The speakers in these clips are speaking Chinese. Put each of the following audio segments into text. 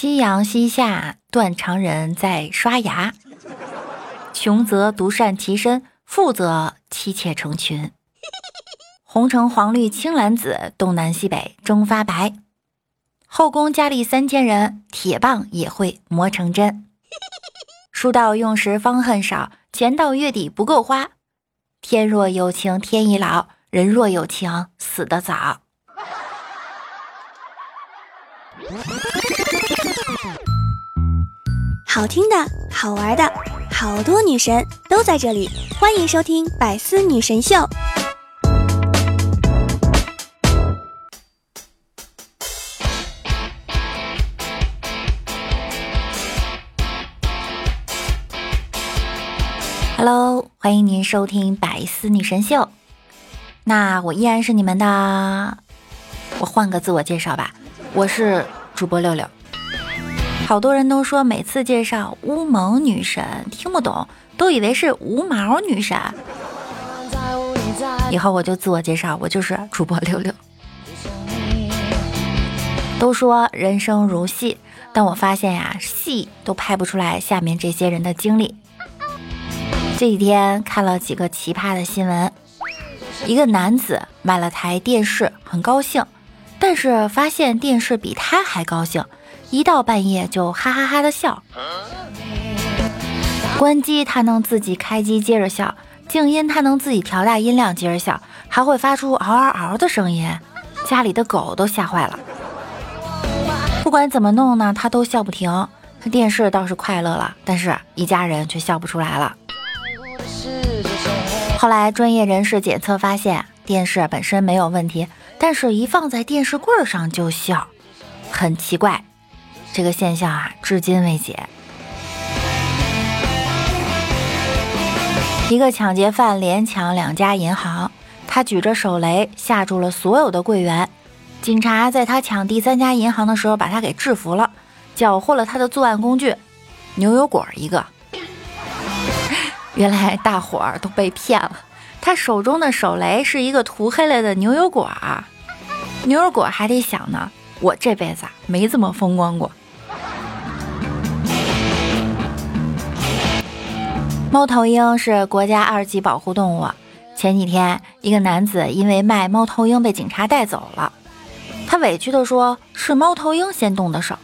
夕阳西下，断肠人在刷牙。穷则独善其身，富则妻妾成群。红橙黄绿青蓝紫，东南西北中发白。后宫佳丽三千人，铁棒也会磨成针。书到用时方恨少，钱到月底不够花。天若有情天亦老，人若有情死得早。好听的，好玩的，好多女神都在这里，欢迎收听《百思女神秀》。Hello，欢迎您收听《百思女神秀》。那我依然是你们的，我换个自我介绍吧，我是主播六六。好多人都说每次介绍乌蒙女神听不懂，都以为是无毛女神。以后我就自我介绍，我就是主播六六。都说人生如戏，但我发现呀，戏都拍不出来下面这些人的经历。这几天看了几个奇葩的新闻，一个男子买了台电视，很高兴，但是发现电视比他还高兴。一到半夜就哈哈哈的笑，关机它能自己开机接着笑，静音它能自己调大音量接着笑，还会发出嗷嗷嗷的声音，家里的狗都吓坏了。不管怎么弄呢，它都笑不停。电视倒是快乐了，但是一家人却笑不出来了。后来专业人士检测发现，电视本身没有问题，但是一放在电视柜上就笑，很奇怪。这个现象啊，至今未解。一个抢劫犯连抢两家银行，他举着手雷吓住了所有的柜员。警察在他抢第三家银行的时候，把他给制服了，缴获了他的作案工具——牛油果一个。原来大伙儿都被骗了，他手中的手雷是一个涂黑了的牛油果。牛油果还得想呢，我这辈子没这么风光过。猫头鹰是国家二级保护动物。前几天，一个男子因为卖猫头鹰被警察带走了。他委屈地说：“是猫头鹰先动的手。”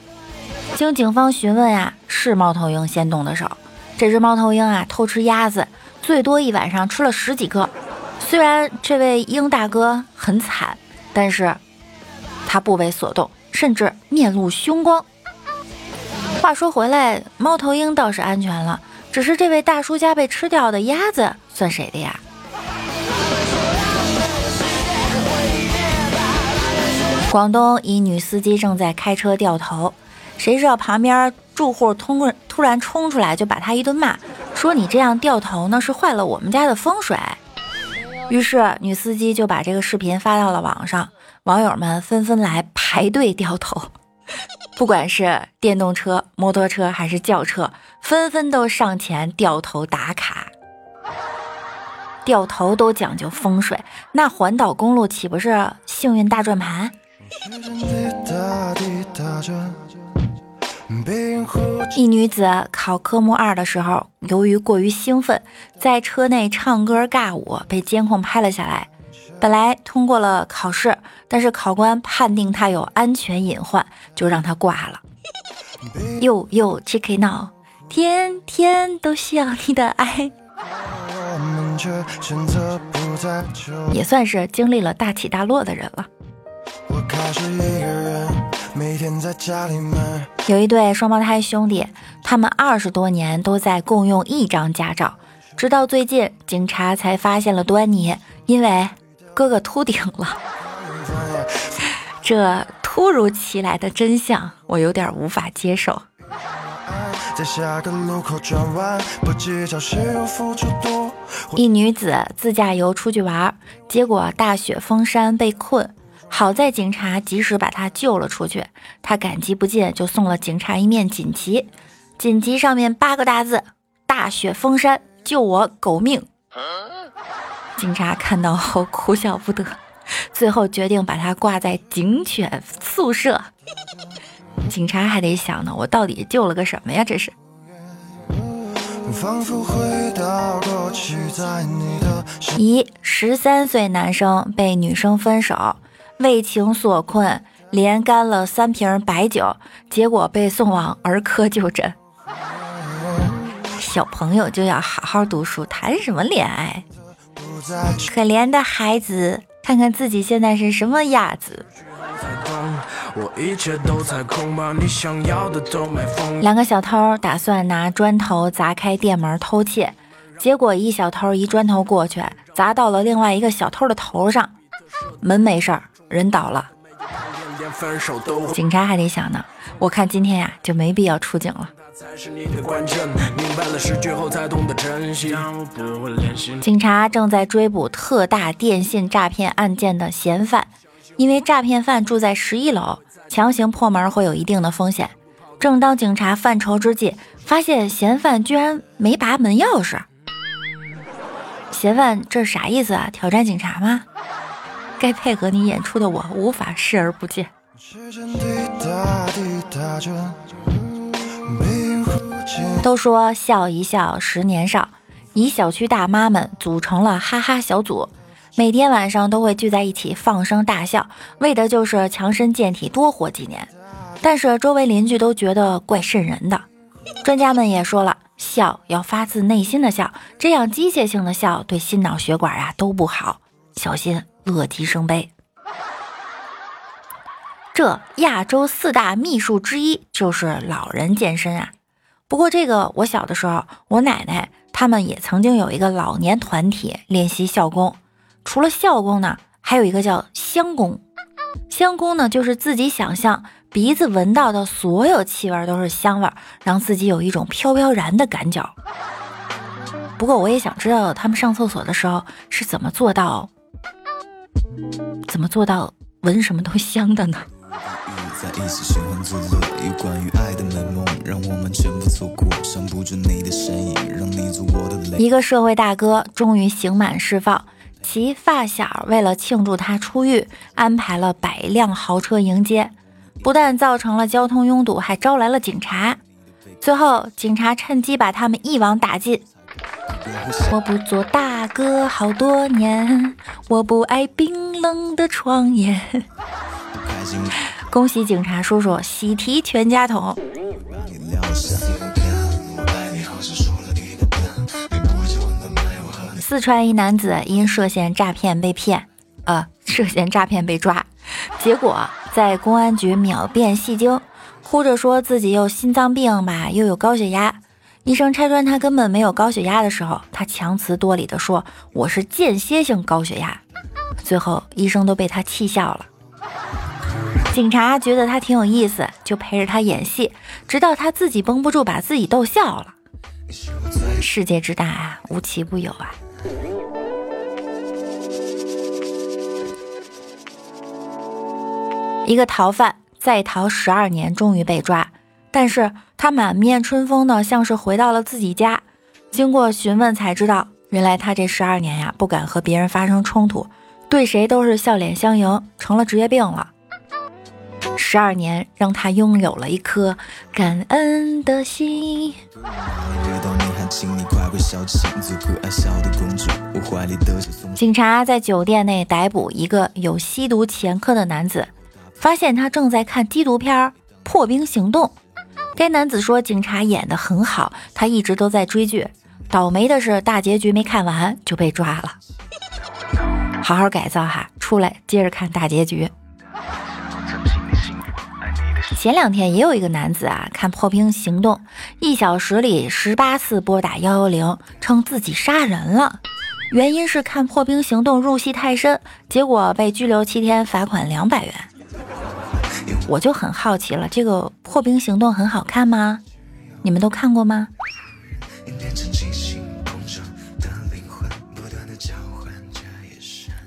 经警方询问啊，是猫头鹰先动的手。这只猫头鹰啊，偷吃鸭子，最多一晚上吃了十几个。虽然这位鹰大哥很惨，但是他不为所动，甚至面露凶光。话说回来，猫头鹰倒是安全了。只是这位大叔家被吃掉的鸭子算谁的呀？广东一女司机正在开车掉头，谁知道旁边住户突突然冲出来就把他一顿骂，说你这样掉头呢是坏了我们家的风水。于是女司机就把这个视频发到了网上，网友们纷纷来排队掉头。不管是电动车、摩托车还是轿车，纷纷都上前掉头打卡。掉头都讲究风水，那环岛公路岂不是幸运大转盘？一女子考科目二的时候，由于过于兴奋，在车内唱歌尬舞，被监控拍了下来。本来通过了考试，但是考官判定他有安全隐患，就让他挂了。又又 check it now，天天都需要你的爱，也算是经历了大起大落的人了。有一对双胞胎兄弟，他们二十多年都在共用一张驾照，直到最近警察才发现了端倪，因为。哥哥秃顶了，这突如其来的真相，我有点无法接受。一女子自驾游出去玩，结果大雪封山被困，好在警察及时把她救了出去。她感激不尽，就送了警察一面锦旗，锦旗上面八个大字：大雪封山，救我狗命。警察看到后哭笑不得，最后决定把他挂在警犬宿舍。警察还得想呢，我到底救了个什么呀？这是。一十三岁男生被女生分手，为情所困，连干了三瓶白酒，结果被送往儿科就诊。小朋友就要好好读书，谈什么恋爱？可怜的孩子，看看自己现在是什么样子。两个小偷打算拿砖头砸开店门偷窃，结果一小偷一砖头过去，砸到了另外一个小偷的头上，门没事儿，人倒了。警察还得想呢，我看今天呀就没必要出警了。警察正在追捕特大电信诈骗案件的嫌犯，因为诈骗犯住在十一楼，强行破门会有一定的风险。正当警察犯愁之际，发现嫌犯居然没拔门钥匙。嫌犯这是啥意思啊？挑战警察吗？该配合你演出的我无法视而不见。都说笑一笑，十年少。以小区大妈们组成了哈哈小组，每天晚上都会聚在一起放声大笑，为的就是强身健体，多活几年。但是周围邻居都觉得怪瘆人的。专家们也说了，笑要发自内心的笑，这样机械性的笑对心脑血管呀都不好，小心乐极生悲。这亚洲四大秘术之一就是老人健身啊。不过这个我小的时候，我奶奶他们也曾经有一个老年团体练习笑功。除了笑功呢，还有一个叫香功。香功呢，就是自己想象鼻子闻到的所有气味都是香味，让自己有一种飘飘然的感觉。不过我也想知道他们上厕所的时候是怎么做到，怎么做到闻什么都香的呢？一个社会大哥终于刑满释放，其发小为了庆祝他出狱，安排了百辆豪车迎接，不但造成了交通拥堵，还招来了警察。最后，警察趁机把他们一网打尽。我不做大哥好多年，我不爱冰冷的床沿。恭喜警察叔叔喜提全家桶。四川一男子因涉嫌诈骗被骗，呃，涉嫌诈骗被抓，结果在公安局秒变戏精，哭着说自己有心脏病吧，又有高血压。医生拆穿他根本没有高血压的时候，他强词夺理的说我是间歇性高血压。最后医生都被他气笑了。警察觉得他挺有意思，就陪着他演戏，直到他自己绷不住，把自己逗笑了。世界之大啊，无奇不有啊！一个逃犯在逃十二年，终于被抓，但是他满面春风的，像是回到了自己家。经过询问才知道，原来他这十二年呀，不敢和别人发生冲突，对谁都是笑脸相迎，成了职业病了。十二年让他拥有了一颗感恩的心。警察在酒店内逮捕一个有吸毒前科的男子，发现他正在看缉毒片《破冰行动》。该男子说：“警察演得很好，他一直都在追剧。倒霉的是大结局没看完就被抓了。好好改造哈，出来接着看大结局。”前两天也有一个男子啊，看《破冰行动》，一小时里十八次拨打幺幺零，称自己杀人了，原因是看《破冰行动》入戏太深，结果被拘留七天，罚款两百元。我就很好奇了，这个《破冰行动》很好看吗？你们都看过吗？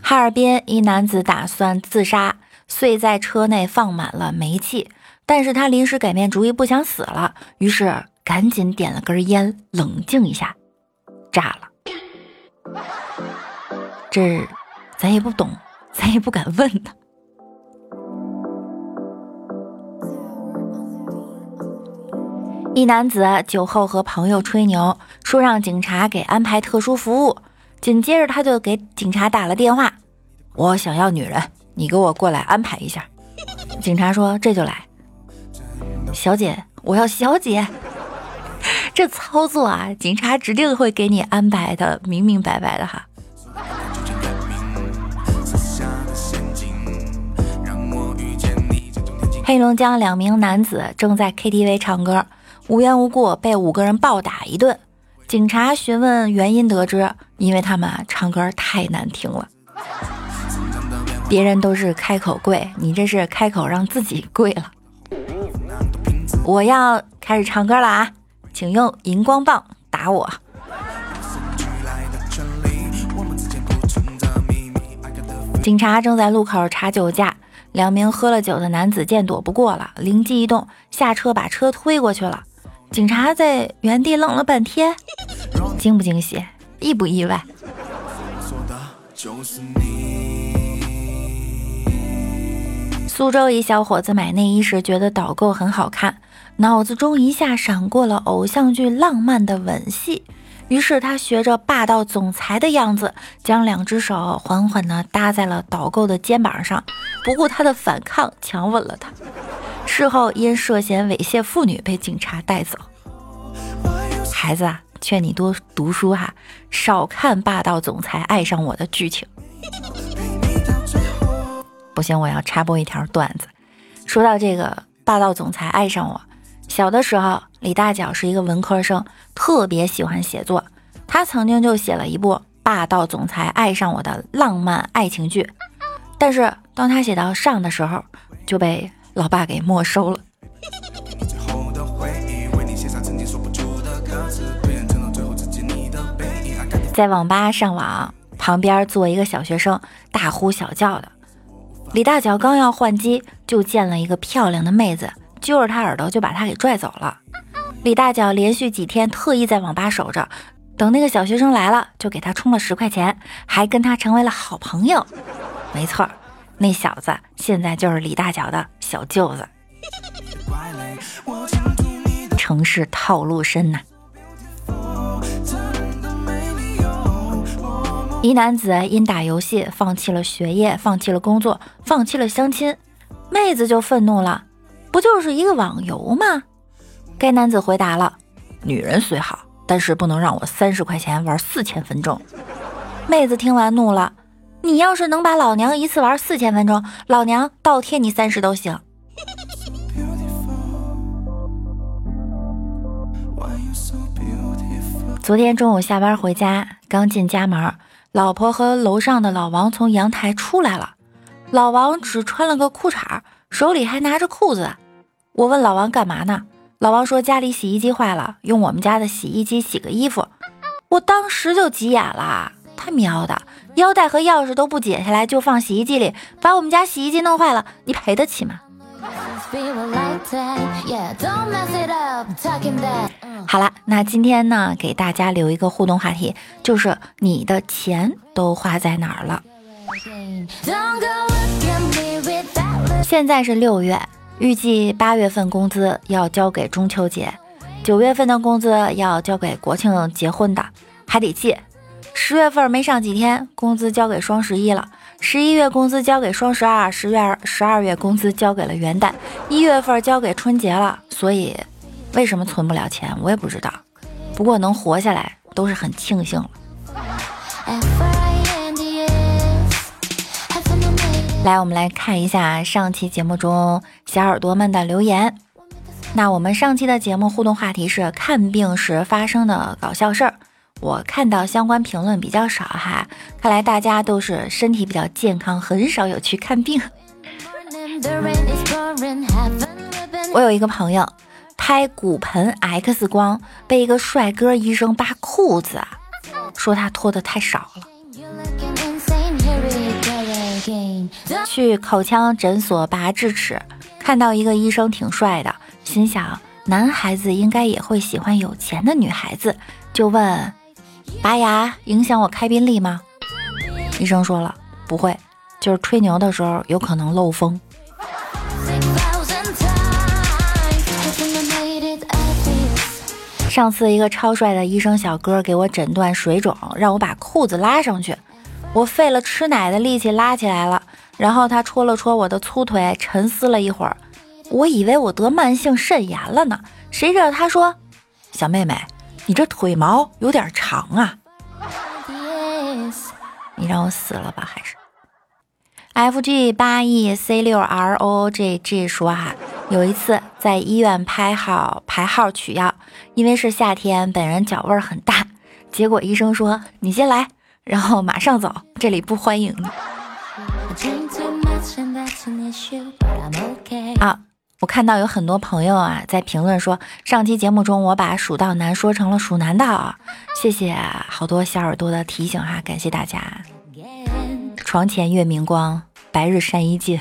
哈尔滨一男子打算自杀，遂在车内放满了煤气。但是他临时改变主意，不想死了，于是赶紧点了根烟，冷静一下，炸了。这咱也不懂，咱也不敢问呢。一男子酒后和朋友吹牛，说让警察给安排特殊服务，紧接着他就给警察打了电话：“我想要女人，你给我过来安排一下。”警察说：“这就来。”小姐，我要小姐。这操作啊，警察指定会给你安排的明明白白的哈。黑龙江两名男子正在 KTV 唱歌，无缘无故被五个人暴打一顿。警察询问原因，得知因为他们唱歌太难听了。别人都是开口跪，你这是开口让自己跪了。我要开始唱歌了啊，请用荧光棒打我。警察正在路口查酒驾。两名喝了酒的男子见躲不过了，灵机一动，下车把车推过去了。警察在原地愣了半天，惊不惊喜，意不意外？苏州一小伙子买内衣时觉得导购很好看，脑子中一下闪过了偶像剧浪漫的吻戏。于是他学着霸道总裁的样子，将两只手缓缓地搭在了导购的肩膀上，不顾他的反抗，强吻了他。事后因涉嫌猥亵妇女被警察带走。孩子啊，劝你多读书哈，少看霸道总裁爱上我的剧情。不行，我要插播一条段子。说到这个霸道总裁爱上我。小的时候，李大脚是一个文科生，特别喜欢写作。他曾经就写了一部《霸道总裁爱上我》的浪漫爱情剧，但是当他写到上的时候，就被老爸给没收了。在网吧上网，旁边坐一个小学生，大呼小叫的。李大脚刚要换机，就见了一个漂亮的妹子。揪着他耳朵就把他给拽走了。李大脚连续几天特意在网吧守着，等那个小学生来了，就给他充了十块钱，还跟他成为了好朋友。没错，那小子现在就是李大脚的小舅子。城市套路深呐！一男子因打游戏放弃了学业，放弃了工作，放弃了相亲，妹子就愤怒了。不就是一个网游吗？该男子回答了：“女人虽好，但是不能让我三十块钱玩四千分钟。”妹子听完怒了：“你要是能把老娘一次玩四千分钟，老娘倒贴你三十都行。”昨天中午下班回家，刚进家门，老婆和楼上的老王从阳台出来了。老王只穿了个裤衩，手里还拿着裤子。我问老王干嘛呢？老王说家里洗衣机坏了，用我们家的洗衣机洗个衣服。我当时就急眼了，他喵的，腰带和钥匙都不解下来就放洗衣机里，把我们家洗衣机弄坏了，你赔得起吗？好了，那今天呢，给大家留一个互动话题，就是你的钱都花在哪儿了？现在是六月。预计八月份工资要交给中秋节，九月份的工资要交给国庆结婚的，还得借。十月份没上几天，工资交给双十一了；十一月工资交给双十二，十月十二月工资交给了元旦，一月份交给春节了。所以，为什么存不了钱，我也不知道。不过能活下来，都是很庆幸了。来，我们来看一下上期节目中小耳朵们的留言。那我们上期的节目互动话题是看病时发生的搞笑事儿。我看到相关评论比较少哈，看来大家都是身体比较健康，很少有去看病。我有一个朋友拍骨盆 X 光，被一个帅哥医生扒裤子，说他脱的太少了。去口腔诊所拔智齿，看到一个医生挺帅的，心想男孩子应该也会喜欢有钱的女孩子，就问：拔牙影响我开宾利吗？医生说了，不会，就是吹牛的时候有可能漏风。上次一个超帅的医生小哥给我诊断水肿，让我把裤子拉上去，我费了吃奶的力气拉起来了，然后他戳了戳我的粗腿，沉思了一会儿，我以为我得慢性肾炎了呢，谁知道他说：“小妹妹，你这腿毛有点长啊，你让我死了吧还是？” F G 八 E C 六 R O G G 说哈，有一次在医院排号排号取药，因为是夏天，本人脚味儿很大，结果医生说你先来，然后马上走，这里不欢迎你。啊，我看到有很多朋友啊在评论说，上期节目中我把蜀道难说成了蜀难道，谢谢好多小耳朵的提醒哈，感谢大家。床前月明光，白日山依尽。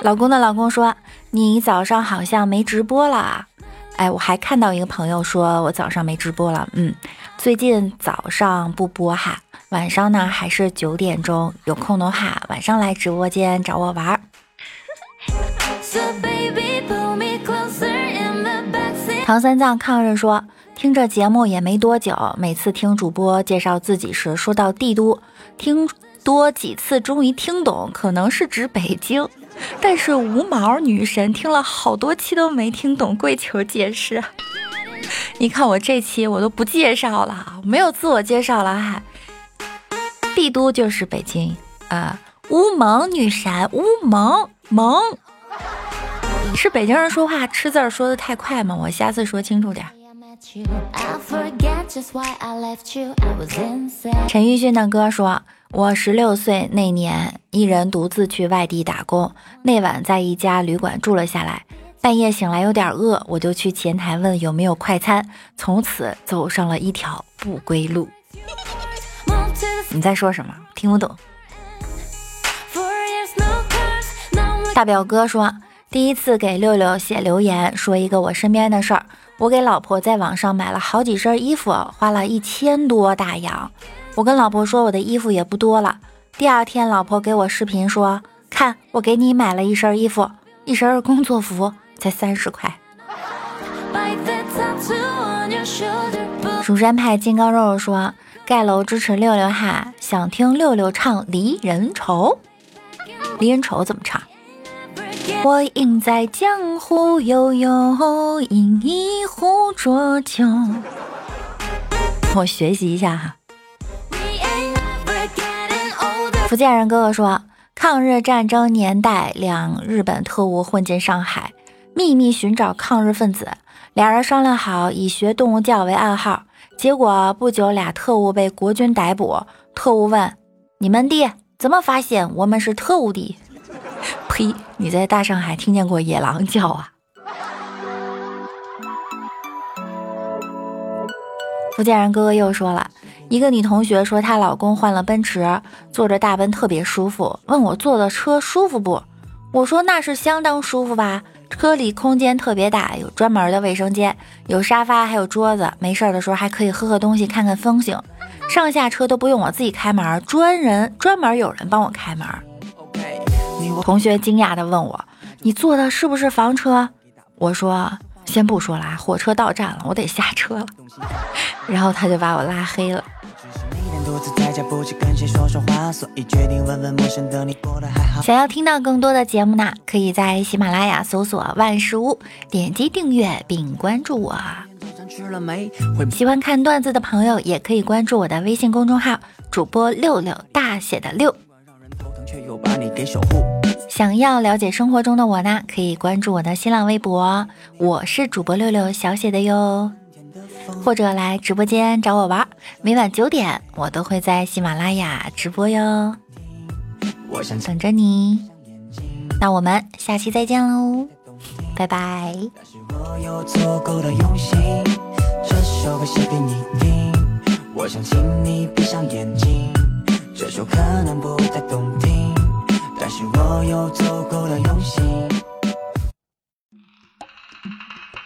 老公的老公说：“你早上好像没直播了。”哎，我还看到一个朋友说我早上没直播了。嗯，最近早上不播哈，晚上呢还是九点钟有空的话，晚上来直播间找我玩儿。唐三藏抗日说。听这节目也没多久，每次听主播介绍自己时说到帝都，听多几次终于听懂，可能是指北京。但是无毛女神听了好多期都没听懂，跪求解释。你看我这期我都不介绍了，没有自我介绍了还。帝都就是北京啊，乌蒙女神乌蒙蒙，是北京人说话吃字儿说的太快吗？我下次说清楚点。陈奕迅的歌说：“我十六岁那年，一人独自去外地打工。那晚在一家旅馆住了下来。半夜醒来有点饿，我就去前台问有没有快餐。从此走上了一条不归路。”你在说什么？听不懂。大表哥说：“第一次给六六写留言，说一个我身边的事儿。”我给老婆在网上买了好几身衣服，花了一千多大洋。我跟老婆说我的衣服也不多了。第二天，老婆给我视频说：“看，我给你买了一身衣服，一身工作服，才三十块。”蜀山派金刚肉肉说：“盖楼支持六六哈，想听六六唱《离人愁》。离人愁怎么唱？”我应在江湖悠悠，饮一壶浊酒。我学习一下哈。福建人哥哥说，抗日战争年代，两日本特务混进上海，秘密寻找抗日分子。俩人商量好，以学动物叫为暗号。结果不久，俩特务被国军逮捕。特务问：“你们的怎么发现我们是特务的？” 呸！你在大上海听见过野狼叫啊？福建人哥哥又说了一个女同学说她老公换了奔驰，坐着大奔特别舒服，问我坐的车舒服不？我说那是相当舒服吧，车里空间特别大，有专门的卫生间，有沙发，还有桌子，没事的时候还可以喝喝东西，看看风景，上下车都不用我自己开门，专人专门有人帮我开门。同学惊讶地问我：“你坐的是不是房车？”我说：“先不说了，火车到站了，我得下车了。”然后他就把我拉黑了。想要听到更多的节目呢，可以在喜马拉雅搜索“万事屋”，点击订阅并关注我。喜欢看段子的朋友，也可以关注我的微信公众号“主播六六大写的六”。想要了解生活中的我呢，可以关注我的新浪微博，我是主播六六小写的哟，或者来直播间找我玩，每晚九点我都会在喜马拉雅直播哟，我想等着你。那我们下期再见喽，拜拜。这首可能不太动听，但是我有足够的用心。